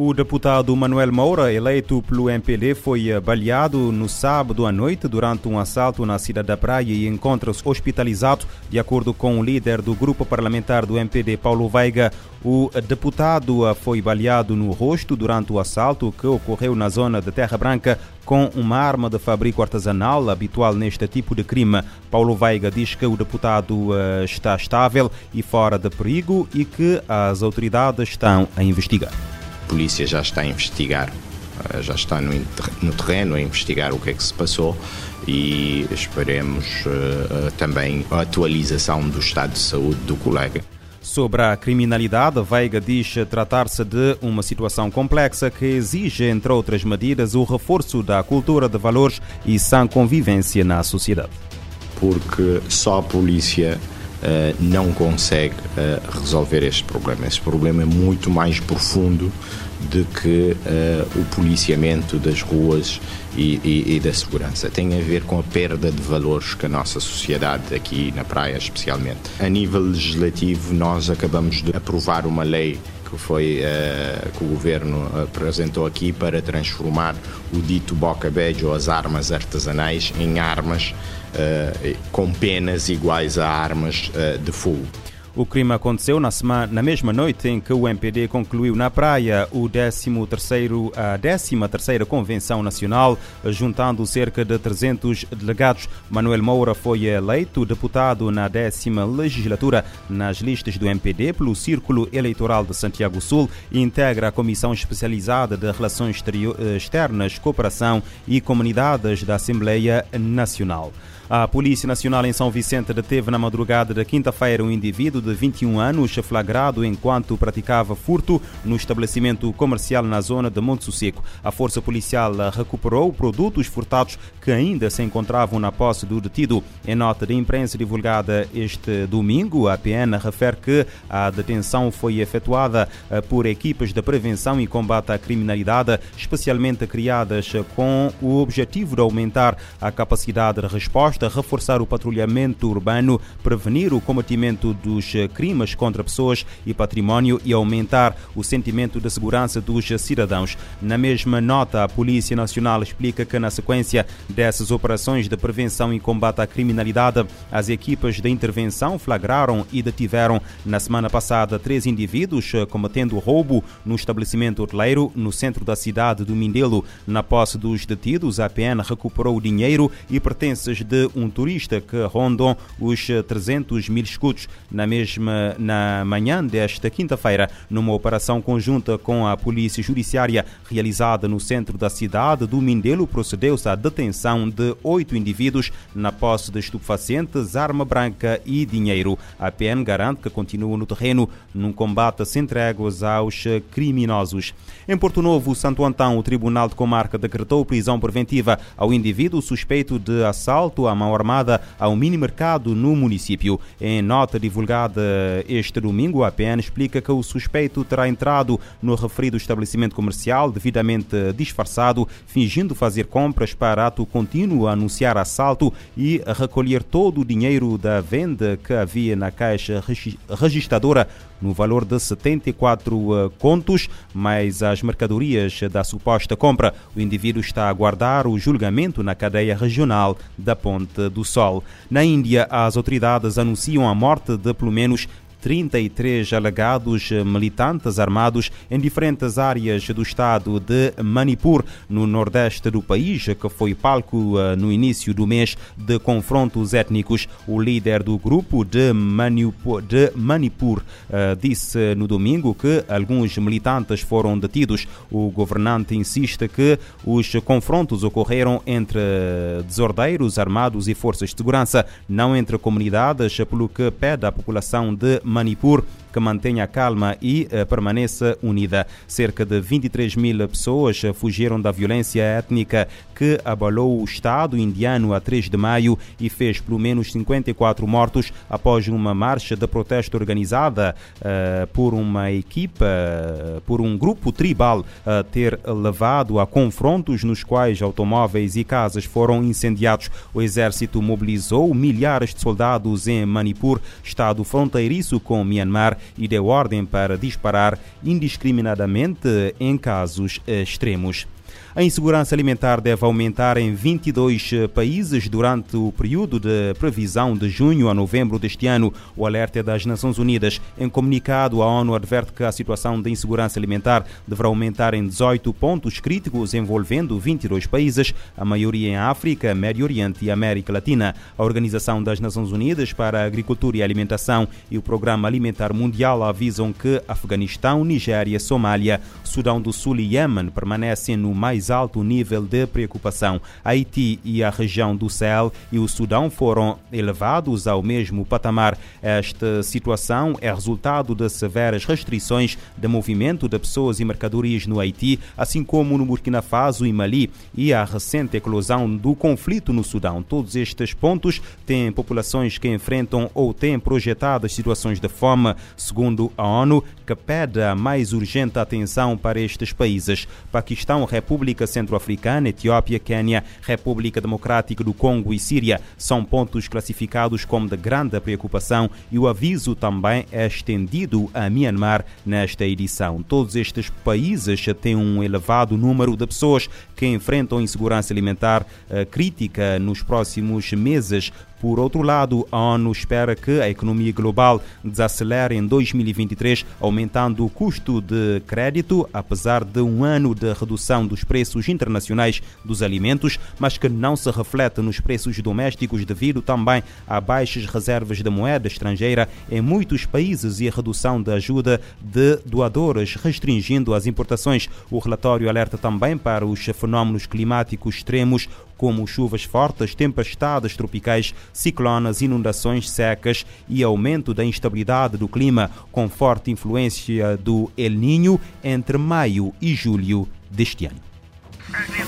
O deputado Manuel Moura, eleito pelo MPD, foi eh, baleado no sábado à noite durante um assalto na cidade da Praia e encontra-se hospitalizado. De acordo com o líder do grupo parlamentar do MPD, Paulo Veiga, o deputado eh, foi baleado no rosto durante o assalto que ocorreu na zona de Terra Branca com uma arma de fabrico artesanal habitual neste tipo de crime. Paulo Veiga diz que o deputado eh, está estável e fora de perigo e que as autoridades estão a investigar. A polícia já está a investigar, eh, já está no, no terreno a investigar o que é que se passou e esperemos uh, também a atualização do estado de saúde do colega. Sobre a criminalidade, Veiga diz tratar-se de uma situação complexa que exige, entre outras medidas, o reforço da cultura de valores e sã convivência na sociedade. Porque só a polícia uh, não consegue uh, resolver este problema. Este problema é muito mais profundo do que uh, o policiamento das ruas e, e, e, da segurança. Tem a ver com a perda de valores que a nossa sociedade, aqui na praia especialmente. A nível legislativo, nós acabamos de aprovar uma lei que foi uh, que o governo apresentou aqui para transformar o dito boca ou as armas artesanais em armas uh, com penas iguais a armas de fogo. O crime aconteceu na, semana, na mesma noite em que o MPD concluiu na praia o 13º, a 13ª Convenção Nacional, juntando cerca de 300 delegados. Manuel Moura foi eleito deputado na décima legislatura nas listas do MPD pelo Círculo Eleitoral de Santiago Sul e integra a Comissão Especializada de Relações Externas, Cooperação e Comunidades da Assembleia Nacional. A Polícia Nacional em São Vicente deteve na madrugada da quinta-feira um indivíduo de 21 anos flagrado enquanto praticava furto no estabelecimento comercial na zona de Monte Seco. A força policial recuperou produtos furtados que ainda se encontravam na posse do detido. Em nota de imprensa divulgada este domingo, a PN refere que a detenção foi efetuada eh, por equipas de prevenção e combate à criminalidade, especialmente criadas com o objetivo de aumentar a capacidade de resposta reforçar o patrulhamento urbano, prevenir o cometimento dos crimes contra pessoas e património e aumentar o sentimento de segurança dos cidadãos. Na mesma nota, a Polícia Nacional explica que, na sequência dessas operações de prevenção e combate à criminalidade, as equipas de intervenção flagraram e detiveram na semana passada três indivíduos cometendo roubo no estabelecimento hoteleiro no centro da cidade do Mindelo. Na posse dos detidos, a PN recuperou o dinheiro e pertences de um turista que rondam os 300 mil escudos na mesma na manhã desta quinta-feira, numa operação conjunta com a Polícia Judiciária realizada no centro da cidade do Mindelo, procedeu-se à detenção de oito indivíduos na posse de estupefacientes, arma branca e dinheiro. A PN garante que continua no terreno num combate sem tréguas aos criminosos. Em Porto Novo, Santo Antão, o Tribunal de Comarca decretou prisão preventiva ao indivíduo suspeito de assalto mão armada ao mini-mercado no município. Em nota divulgada este domingo, a PN explica que o suspeito terá entrado no referido estabelecimento comercial devidamente disfarçado, fingindo fazer compras para ato contínuo, anunciar assalto e recolher todo o dinheiro da venda que havia na caixa registradora no valor de 74 eh, contos, mais as mercadorias da suposta compra. O indivíduo está a aguardar o julgamento na cadeia regional da Ponte do Sol. Na Índia, as autoridades anunciam a morte de pelo menos 33 alegados militantes armados em diferentes áreas do estado de Manipur, no nordeste do país, que foi palco eh, no início do mês de confrontos étnicos. O líder do grupo de Manipur, de Manipur eh, disse no domingo que alguns militantes foram detidos. O governante insiste que os confrontos ocorreram entre desordeiros armados e forças de segurança, não entre comunidades, pelo que pede à população de Manipur que mantenha a calma e uh, permaneça unida. Cerca de 23 mil pessoas fugiram da violência étnica que abalou o Estado indiano a 3 de maio e fez pelo menos 54 mortos após uma marcha de protesto organizada uh, por uma equipa, uh, por um grupo tribal, ter levado a confrontos nos quais automóveis e casas foram incendiados. O exército mobilizou milhares de soldados em Manipur, estado fronteiriço com Myanmar, e deu ordem para disparar indiscriminadamente em casos extremos. A insegurança alimentar deve aumentar em 22 eh, países durante o período de previsão de junho a novembro deste ano. O alerta é das Nações Unidas. Em comunicado, a ONU adverte que a situação de insegurança alimentar deverá aumentar em 18 pontos críticos envolvendo 22 países, a maioria em África, Médio Oriente e América Latina. A Organização das Nações Unidas para a Agricultura e Alimentação e o Programa Alimentar Mundial avisam que Afeganistão, Nigéria, Somália, Sudão do Sul e Iêmen permanecem no mais alto nível de preocupação. Haiti e a região do Sahel e o Sudão foram elevados ao mesmo patamar. Esta situação é resultado de severas restrições de movimento de pessoas e mercadorias no Haiti, assim como no Burkina Faso e Mali, e a recente eclosão do conflito no Sudão. Todos estes pontos têm populações que enfrentam ou têm projetadas situações de fome, segundo a ONU, que pede a mais urgente atenção para estes países. Paquistão, República Centro-Africana, Etiópia, Quênia, República Democrática do Congo e Síria são pontos classificados como de grande preocupação e o aviso também é estendido a Myanmar nesta edição. Todos estes países têm um elevado número de pessoas que enfrentam insegurança alimentar eh, crítica nos próximos meses por outro lado, a ONU espera que a economia global desacelere em 2023, aumentando o custo de crédito, apesar de um ano de redução dos preços internacionais dos alimentos, mas que não se reflete nos preços domésticos devido também a baixas reservas de moeda estrangeira em muitos países e a redução da ajuda de doadores, restringindo as importações. O relatório alerta também para os fenômenos climáticos extremos, como chuvas fortes, tempestades tropicais, ciclones, inundações secas e aumento da instabilidade do clima, com forte influência do El Niño entre maio e julho deste ano.